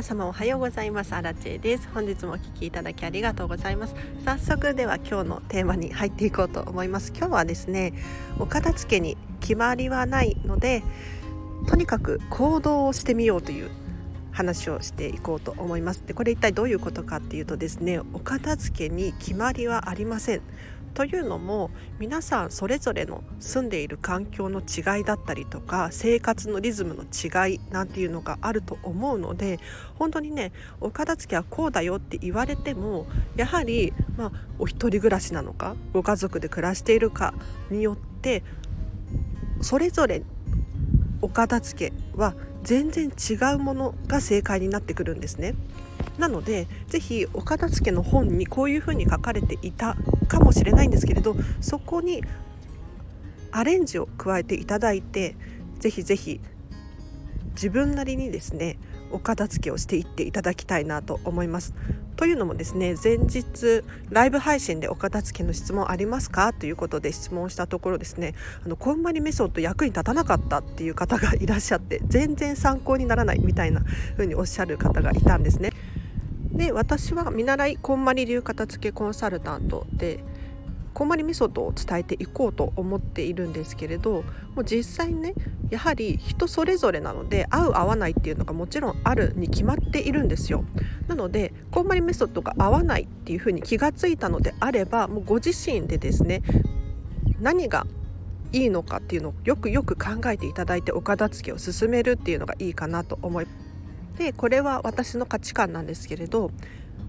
皆様おはようございます。アラチェです。本日もお聞きいただきありがとうございます。早速では今日のテーマに入っていこうと思います。今日はですねお片付けに決まりはないのでとにかく行動をしてみようという話をしていこうと思います。でこれ一体どういうことかっていうとですねお片付けに決まりはありません。というのも皆さんそれぞれの住んでいる環境の違いだったりとか生活のリズムの違いなんていうのがあると思うので本当にねお片付けはこうだよって言われてもやはり、まあ、お一人暮らしなのかご家族で暮らしているかによってそれぞれお片付けは全然違うものが正解になってくるんですね。なので是非お片付けの本にこういうふうに書かれていたかもしれないんですけれどそこにアレンジを加えていただいて是非是非自分なりにですねお片付けをしていっていただきたいなと思います。というのもですね前日ライブ配信でお片付けの質問ありますか？ということで質問したところですねあのこんまりメソッド役に立たなかったっていう方がいらっしゃって全然参考にならないみたいな風におっしゃる方がいたんですね。で私は見習いこんまり流片付けコンサルタントでこんまりメソッドを伝えていこうと思っているんですけれどもう実際ねやはり人それぞれなので合う合わないっていうのがもちろんあるに決まっているんですよ。なのでこんまりメソッドが合わないっていうふうに気がついたのであればもうご自身でですね何がいいのかっていうのをよくよく考えていただいてお片付けを進めるっていうのがいいかなと思いますでこれは私の価値観なんですけれど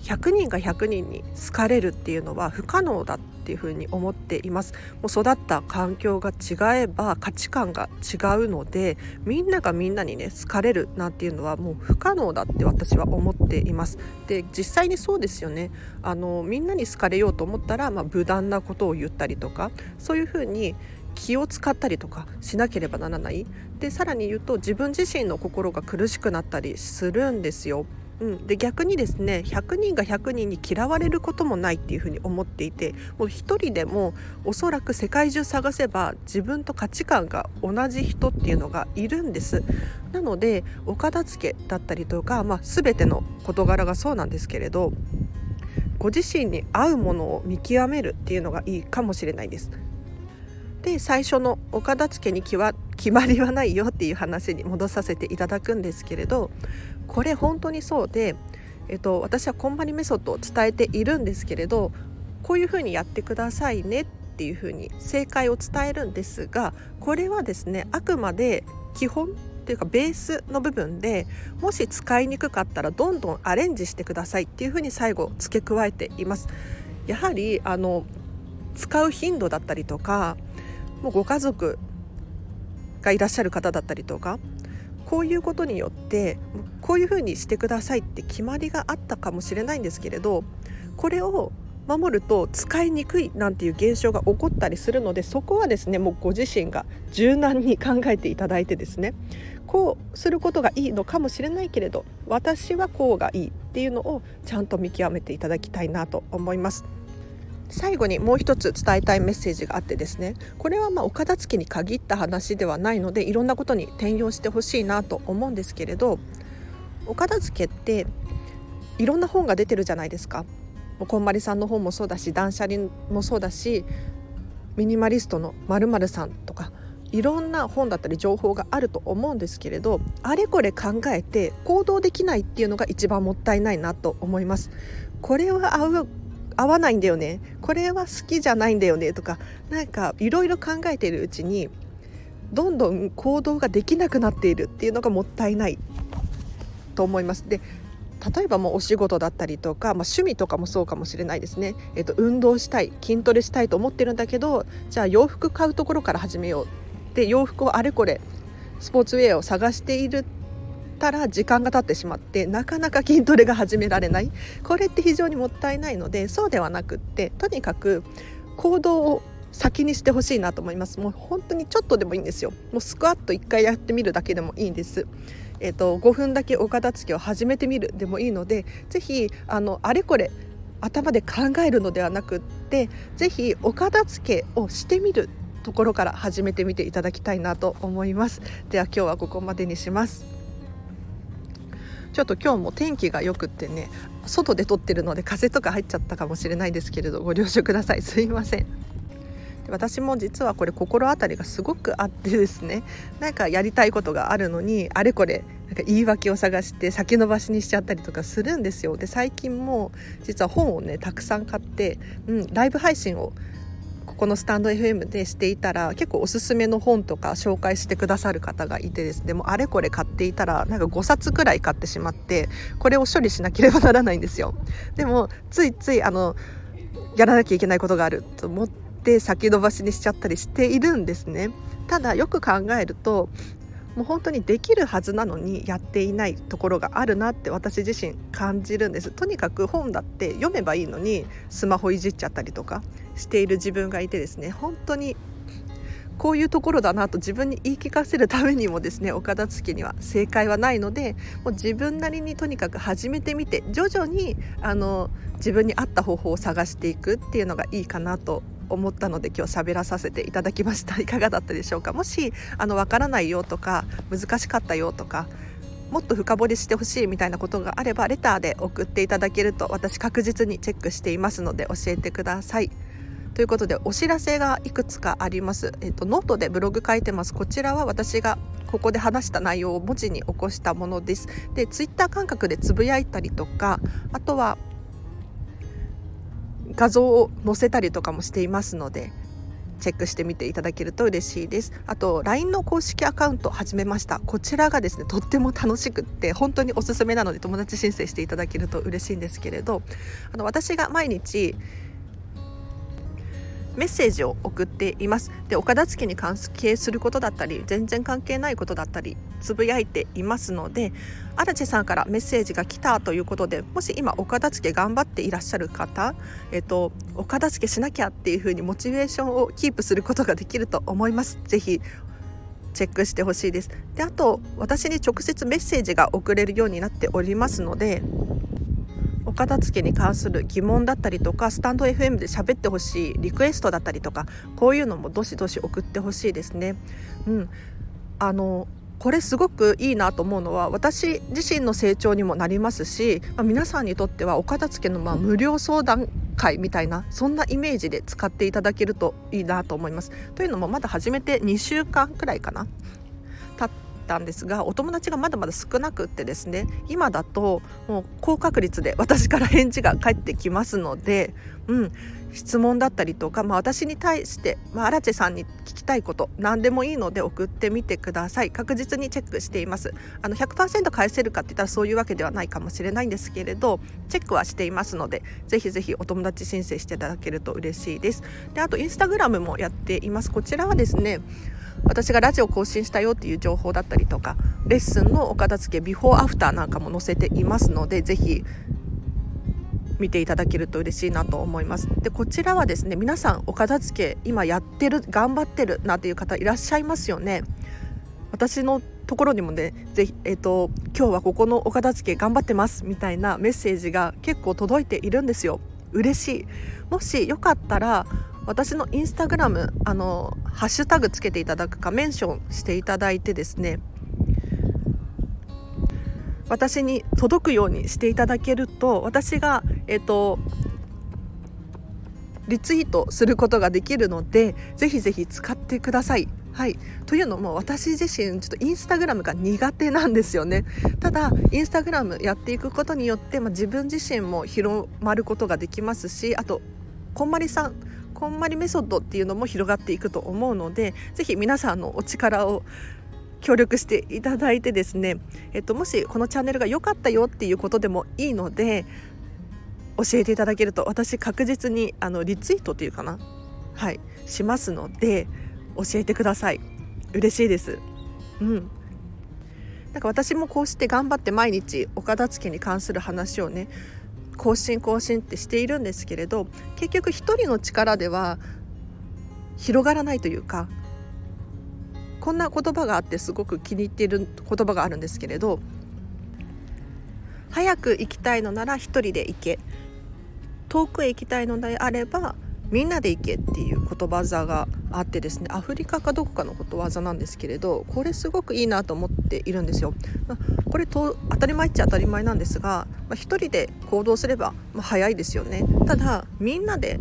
100人が100人に好かれるっていうのは不可能だっていうふうに思っています。もう育った環境が違えば価値観が違うのでみんながみんなにね好かれるなんていうのはもう不可能だって私は思っています。で実際にそうですよね。あのみんなに好かれようと思ったら、まあ、無断なことを言ったりとかそういうふうに気を使ったりとかしなければならない。でさらに言うと自分自身の心が苦しくなったりするんですよ。うん、で逆にですね100人が100人に嫌われることもないっていうふうに思っていてもう1人でもおそらく世界中探せば自分と価値観が同じ人っていうのがいるんです。なのでお片付けだったりとか、まあ、全ての事柄がそうなんですけれどご自身に合うものを見極めるっていうのがいいかもしれないです。で最初のお片付けに決まりはないよっていう話に戻させていただくんですけれどこれ本当にそうで、えっと、私はこんまりメソッドを伝えているんですけれどこういうふうにやってくださいねっていうふうに正解を伝えるんですがこれはですねあくまで基本っていうかベースの部分でもし使いにくかったらどんどんアレンジしてくださいっていうふうに最後付け加えています。やはりあの使う頻度だったりとかもうご家族がいらっしゃる方だったりとかこういうことによってこういうふうにしてくださいって決まりがあったかもしれないんですけれどこれを守ると使いにくいなんていう現象が起こったりするのでそこはですねもうご自身が柔軟に考えていただいてですねこうすることがいいのかもしれないけれど私はこうがいいっていうのをちゃんと見極めていただきたいなと思います。最後にもう一つ伝えたいメッセージがあってですねこれはまあお片付けに限った話ではないのでいろんなことに転用してほしいなと思うんですけれどお片付けっていろんな本が出てるじゃないですか。こんまりさんの本もそうだし断捨離もそうだしミニマリストのまるさんとかいろんな本だったり情報があると思うんですけれどあれこれ考えて行動できないっていうのが一番もったいないなと思います。これは合う合わないんだよね。これは好きじゃないんだよね。とかなんかいろいろ考えているうちにどんどん行動ができなくなっているっていうのがもったいない。と思います。で例えばもうお仕事だったりとか、まあ、趣味とかもそうかもしれないですね、えっと、運動したい筋トレしたいと思ってるんだけどじゃあ洋服買うところから始めよう。で洋服をあれこれスポーツウェアを探しているたら時間が経ってしまってなかなか筋トレが始められない。これって非常にもったいないのでそうではなくってとにかく行動を先にしてほしいなと思います。もう本当にちょっとでもいいんですよ。もうスクワット1回やってみるだけでもいいんです。えーと、5分だけお片付けを始めてみるでもいいので是非あのあれこれ頭で考えるのではなくって是非お片付けをしてみるところから始めてみていただきたいなと思います。では今日はここまでにします。ちょっと今日も天気がよくってね外で撮ってるので風とか入っちゃったかもしれないですけれどご了承ください。すいません。私も実はこれ心当たりがすごくあってですねなんかやりたいことがあるのにあれこれなんか言い訳を探して先延ばしにしちゃったりとかするんですよ。で最近も実は本をねたくさん買って、うん、ライブ配信をここのスタンド FM でしていたら結構おすすめの本とか紹介してくださる方がいてですねもあれこれ買っていたらなんか5冊くらい買ってしまってこれを処理しなければならないんですよ。でもついついあのやらなきゃいけないことがあると思って先延ばしにしちゃったりしているんですね。ただよく考えるともう本当にできるはずなのにやっていないところがあるなって私自身感じるんです。とにかく本だって読めばいいのにスマホいじっちゃったりとかしている自分がいてですね本当にこういうところだなと自分に言い聞かせるためにもですねお片付けには正解はないのでもう自分なりにとにかく始めてみて徐々にあの自分に合った方法を探していくっていうのがいいかなと思ったので今日喋らさせていただきました いかがだったでしょうか？もしあの分からないよとか難しかったよとかもっと深掘りしてほしいみたいなことがあればレターで送っていただけると私確実にチェックしていますので教えてください。ということでお知らせがいくつかあります。えっとノートでブログ書いてます。こちらは私がここで話した内容を文字に起こしたものです。で、ツイッター感覚でつぶやいたりとか、あとは画像を載せたりとかもしていますのでチェックしてみていただけると嬉しいです。あと LINE の公式アカウント始めました。こちらがですねとっても楽しくって本当におすすめなので友達申請していただけると嬉しいんですけれどあの私が毎日メッセージを送っています。でお片付けに関係することだったり全然関係ないことだったりつぶやいていますので荒地さんからメッセージが来たということでもし今お片付け頑張っていらっしゃる方、えっと、お片付けしなきゃっていうふうにモチベーションをキープすることができると思います。ぜひチェックしてほしいです。であと私に直接メッセージが送れるようになっておりますので片付けに関する疑問だったりとかスタンド FM で喋ってほしいリクエストだったりとかこういうのもどしどし送ってほしいですね。うん、あのこれすごくいいなと思うのは私自身の成長にもなりますし、まあ、皆さんにとってはお片付けのまあ無料相談会みたいなそんなイメージで使っていただけるといいなと思います。というのもまだ始めて2週間くらいかな経ったんですがお友達がまだまだ少なくってですね今だともう高確率で私から返事が返ってきますので、うん、質問だったりとか、まあ、私に対して、まあ、荒地さんに聞きたいこと何でもいいので送ってみてください。確実にチェックしています。あの100%返せるかって言ったらそういうわけではないかもしれないんですけれどチェックはしていますのでぜひぜひお友達申請していただけると嬉しいです。であとインスタグラムもやっています。こちらはですね私がラジオ更新したよっていう情報だったりとかレッスンのお片付けビフォーアフターなんかも載せていますのでぜひ見ていただけると嬉しいなと思います。でこちらはですね皆さんお片付け今やってる頑張ってるなっていう方いらっしゃいますよね。私のところにもねぜひ、えーと、今日はここのお片付け頑張ってますみたいなメッセージが結構届いているんですよ。嬉しい。もしよかったら私のインスタグラムあのハッシュタグつけていただくかメンションしていただいてですね私に届くようにしていただけると私が、えっ、とリツイートすることができるのでぜひぜひ使ってください。はい、というのも私自身ちょっとインスタグラムが苦手なんですよねただインスタグラムやっていくことによって、まあ、自分自身も広まることができますしあとこんまりさんこんまりメソッドっていうのも広がっていくと思うのでぜひ皆さんのお力を協力していただいてですね、えっと、もしこのチャンネルが良かったよっていうことでもいいので教えていただけると私確実にあのリツイートっていうかなはいしますので教えてください。嬉しいです。うん。なんか私もこうして頑張って毎日お片付けに関する話をね更新更新ってしているんですけれど結局一人の力では広がらないというかこんな言葉があってすごく気に入っている言葉があるんですけれど早く行きたいのなら一人で行け。遠くへ行きたいのであればみんなで行けっていうことわざがあってですねアフリカかどこかのことわざなんですけれどこれすごくいいなと思っているんですよ。これと当たり前っちゃ当たり前なんですが、まあ、人で行動すれば、まあ、早いですよね。ただみんなで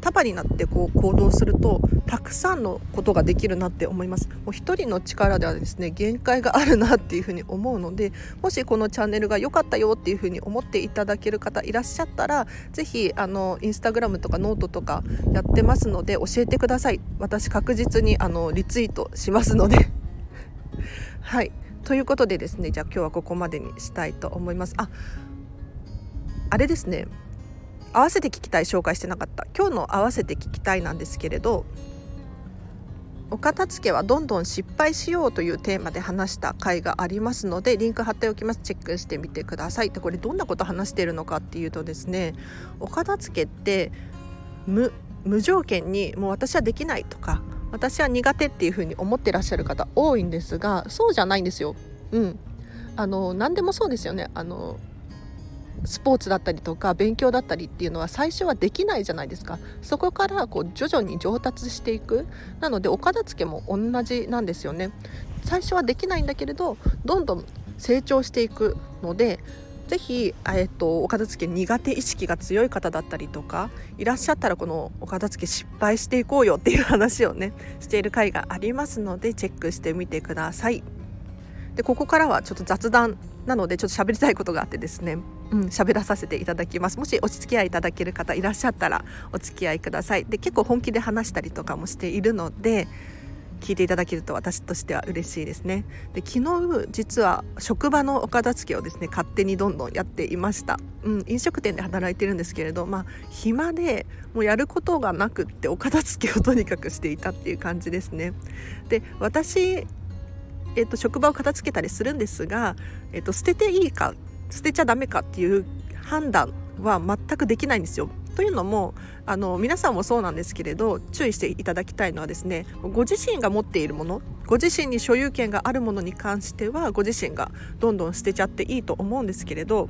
束になってこう行動するとたくさんのことができるなって思います。もう一人の力ではですね限界があるなっていうふうに思うのでもしこのチャンネルが良かったよっていうふうに思っていただける方いらっしゃったら是非あのインスタグラムとかノートとかやってますので教えてください。私確実にあのリツイートしますので。はい。ということでですねじゃあ今日はここまでにしたいと思います。ああれですね。合わせて聞きたい紹介してなかった。今日の合わせて聞きたいなんですけれどお片付けはどんどん失敗しようというテーマで話した回がありますのでリンク貼っておきます。チェックしてみてください。でこれどんなこと話しているのかっていうとですねお片付けって無無条件にもう私はできないとか私は苦手っていうふうに思ってらっしゃる方多いんですがそうじゃないんですよ。うん、あの何でもそうですよね。あのスポーツだったりとか勉強だったりっていうのは最初はできないじゃないですか。そこからこう徐々に上達していく。なのでお片付けも同じなんですよね。最初はできないんだけれどどんどん成長していくのでぜひ、えっと、お片付け苦手意識が強い方だったりとかいらっしゃったらこのお片付け失敗していこうよっていう話をねしている回がありますのでチェックしてみてください。でここからはちょっと雑談なのでちょっと喋りたいことがあってですねうん、喋らさせていただきます。もしお付き合いいただける方いらっしゃったらお付き合いください。で結構本気で話したりとかもしているので聞いていただけると私としては嬉しいですね。で昨日実は職場のお片付けをですね勝手にどんどんやっていました、うん、飲食店で働いてるんですけれどまあ暇でもうやることがなくってお片付けをとにかくしていたっていう感じですね。で私えっと、職場を片付けたりするんですが、えっと、捨てていいか捨てちゃダメかっていう判断は全くできないんですよ。というのもあの皆さんもそうなんですけれど注意していただきたいのはですねご自身が持っているものご自身に所有権があるものに関してはご自身がどんどん捨てちゃっていいと思うんですけれど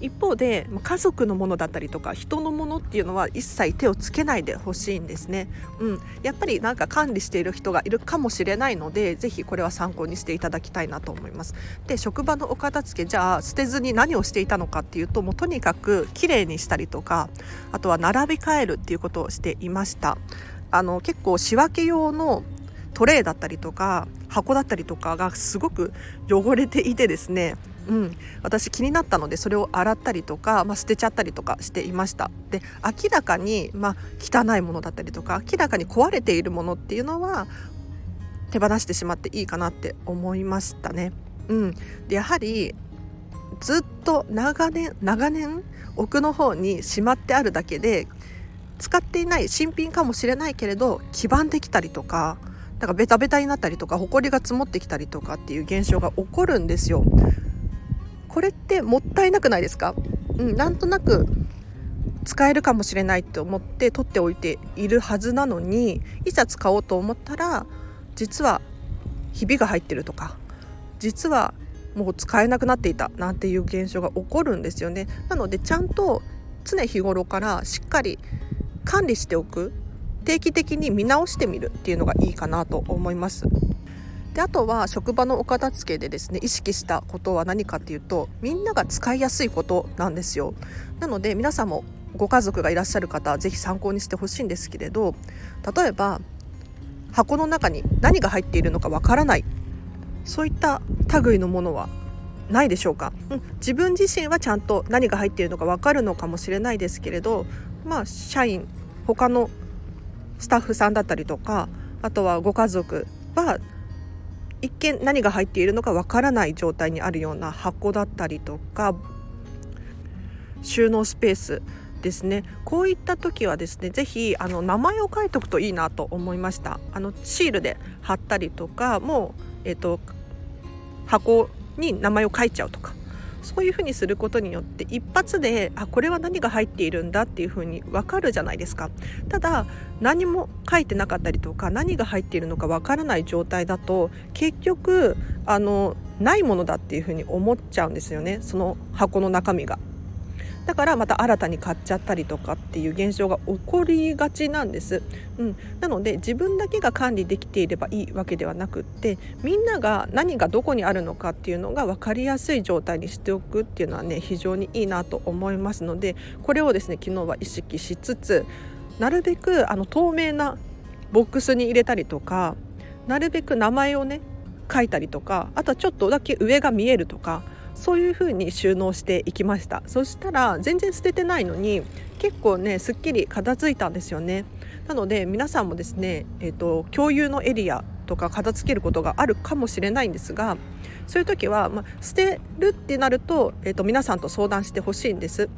一方で家族のものだったりとか人のものっていうのは一切手をつけないでほしいんですね、うん、やっぱりなんか管理している人がいるかもしれないのでぜひこれは参考にしていただきたいなと思います。で職場のお片付けじゃあ捨てずに何をしていたのかっていうともうとにかくきれいにしたりとかあとは並び替えるっていうことをしていました。あの結構仕分け用のトレイだったりとか箱だったりとかがすごく汚れていてですねうん、私気になったのでそれを洗ったりとか、まあ、捨てちゃったりとかしていましたで明らかに、まあ、汚いものだったりとか明らかに壊れているものっていうのは手放してしまっていいかなって思いましたね。うん、でやはりずっと長年長年奥の方にしまってあるだけで使っていない新品かもしれないけれど黄ばんできたりとかだかベタベタになったりとか埃が積もってきたりとかっていう現象が起こるんですよ。これってもったいなくないですか、うん、なんとなく使えるかもしれないって思って取っておいているはずなのにいざ使おうと思ったら実はひびが入ってるとか実はもう使えなくなっていたなんていう現象が起こるんですよね。なのでちゃんと常日頃からしっかり管理しておく定期的に見直してみるっていうのがいいかなと思います。であとは職場のお片付けでですね意識したことは何かっていうとみんなが使いやすいことなんですよ。なので皆さんもご家族がいらっしゃる方は是非参考にしてほしいんですけれど例えば箱の中に何が入っているのかわからない。そういった類のものはないでしょうか、うん、自分自身はちゃんと何が入っているのか分かるのかもしれないですけれどまあ社員他のスタッフさんだったりとかあとはご家族は一見何が入っているのかわからない状態にあるような箱だったりとか収納スペースですね。こういった時はですね是非あの名前を書いておくといいなと思いました。あのシールで貼ったりとかもう、えーと箱に名前を書いちゃうとか。そういうふうにすることによって一発であこれは何が入っているんだっていうふうに分かるじゃないですかただ何も書いてなかったりとか何が入っているのか分からない状態だと結局あのないものだっていうふうに思っちゃうんですよねその箱の中身が。だからまた新たに買っちゃったりとかっていう現象が起こりがちなんです、うん、なので自分だけが管理できていればいいわけではなくってみんなが何がどこにあるのかっていうのが分かりやすい状態にしておくっていうのはね非常にいいなと思いますのでこれをですね昨日は意識しつつなるべくあの透明なボックスに入れたりとかなるべく名前をね書いたりとかあとはちょっとだけ上が見えるとかそういう風に収納していきました。そしたら全然捨ててないのに結構ねすっきり片付いたんですよね。なので皆さんもですね、えーと、共有のエリアとか片付けることがあるかもしれないんですがそういう時は、まあ、捨てるってなると,、えーと皆さんと相談してほしいんです。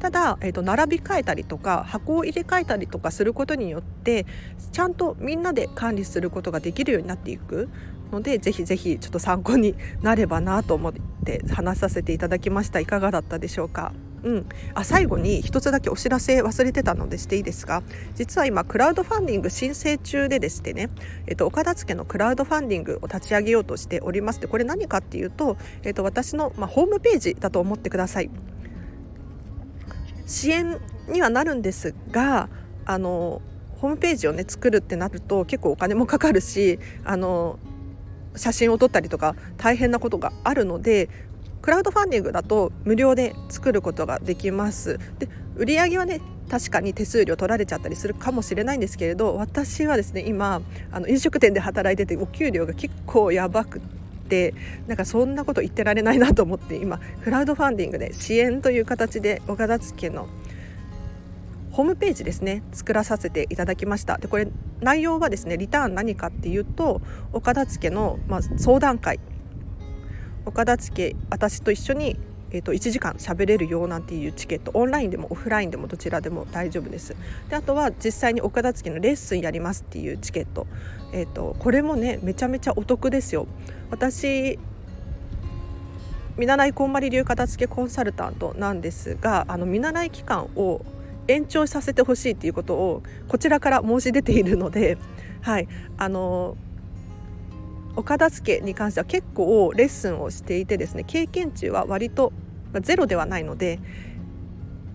ただ、えーと、並び替えたりとか箱を入れ替えたりとかすることによってちゃんとみんなで管理することができるようになっていく。のでぜひぜひちょっと参考になればなと思って話させていただきました。いかがだったでしょうか？うん、あ最後に一つだけお知らせ忘れてたのでしていいですか？実は今クラウドファンディング申請中ででしてね、えっと、岡田付のクラウドファンディングを立ち上げようとしております。でこれ何かっていうと、えっと、私の、まあ、ホームページだと思ってください。支援にはなるんですがあのホームページをね作るってなると結構お金もかかるしあの写真を撮ったりとか大変なことがあるのでクラウドファンディングだと無料で作ることができます。で売上はね確かに手数料取られちゃったりするかもしれないんですけれど私はですね今あの飲食店で働いててお給料が結構やばくてなんかそんなこと言ってられないなと思って今クラウドファンディングで支援という形で岡田付のホームページですね作らさせていただきました。でこれ内容はですねリターン何かっていうと岡田付の、まあ、相談会。岡田付私と一緒にえー、と1時間喋れるよなんていうチケット。オンラインでもオフラインでもどちらでも大丈夫です。であとは実際に岡田付のレッスンやりますっていうチケット、えーと、これもねめちゃめちゃお得ですよ。私見習いこんまり流片付けコンサルタントなんですがあの見習い期間を延長させてほしいっていうことをこちらから申し出ているので、はい、あのお片付けに関しては結構レッスンをしていてですね経験値は割とゼロではないので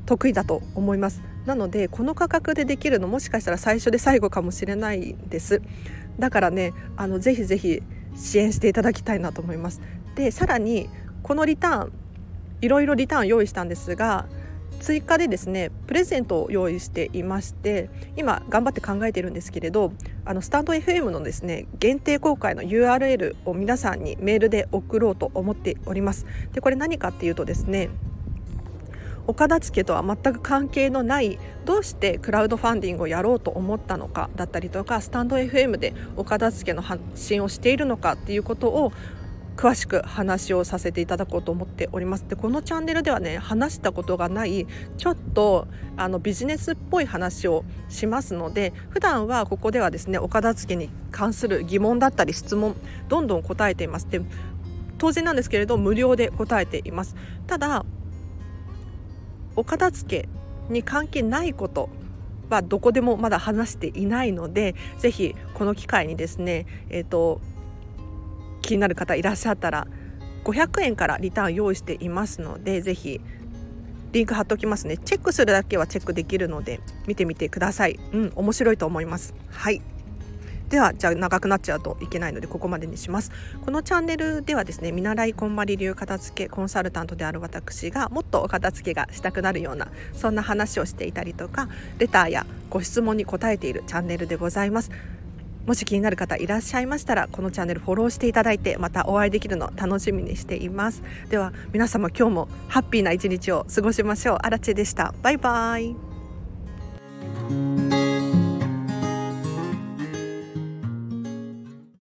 得意だと思います。なのでこの価格でできるのもしかしたら最初で最後かもしれないです。だからねあのぜひぜひ支援していただきたいなと思います。でさらにこのリターンいろいろリターン用意したんですが追加でですねプレゼントを用意していまして今頑張って考えてるんですけれどあのスタンド FM のですね限定公開の URL を皆さんにメールで送ろうと思っております。でこれ何かっていうとですね岡田付とは全く関係のないどうしてクラウドファンディングをやろうと思ったのかだったりとかスタンド FM で岡田付の発信をしているのかっていうことを詳しく話をさせていただこうと思っております。でこのチャンネルではね話したことがないちょっとあのビジネスっぽい話をしますので普段はここではですねお片付けに関する疑問だったり質問どんどん答えています。で当然なんですけれど無料で答えています。ただお片付けに関係ないことはどこでもまだ話していないのでぜひこの機会にですねえっ、ー、と気になる方いらっしゃったら500円からリターン用意していますのでぜひリンク貼っておきますね。チェックするだけはチェックできるので見てみてください。うん面白いと思います。はい。ではじゃあ長くなっちゃうといけないのでここまでにします。このチャンネルではですね見習いこんまり流片付けコンサルタントである私がもっとお片付けがしたくなるようなそんな話をしていたりとかレターやご質問に答えているチャンネルでございます。もし気になる方いらっしゃいましたらこのチャンネルフォローしていただいてまたお会いできるの楽しみにしています。では皆様今日もハッピーな一日を過ごしましょう。あらでした。バイバーイ。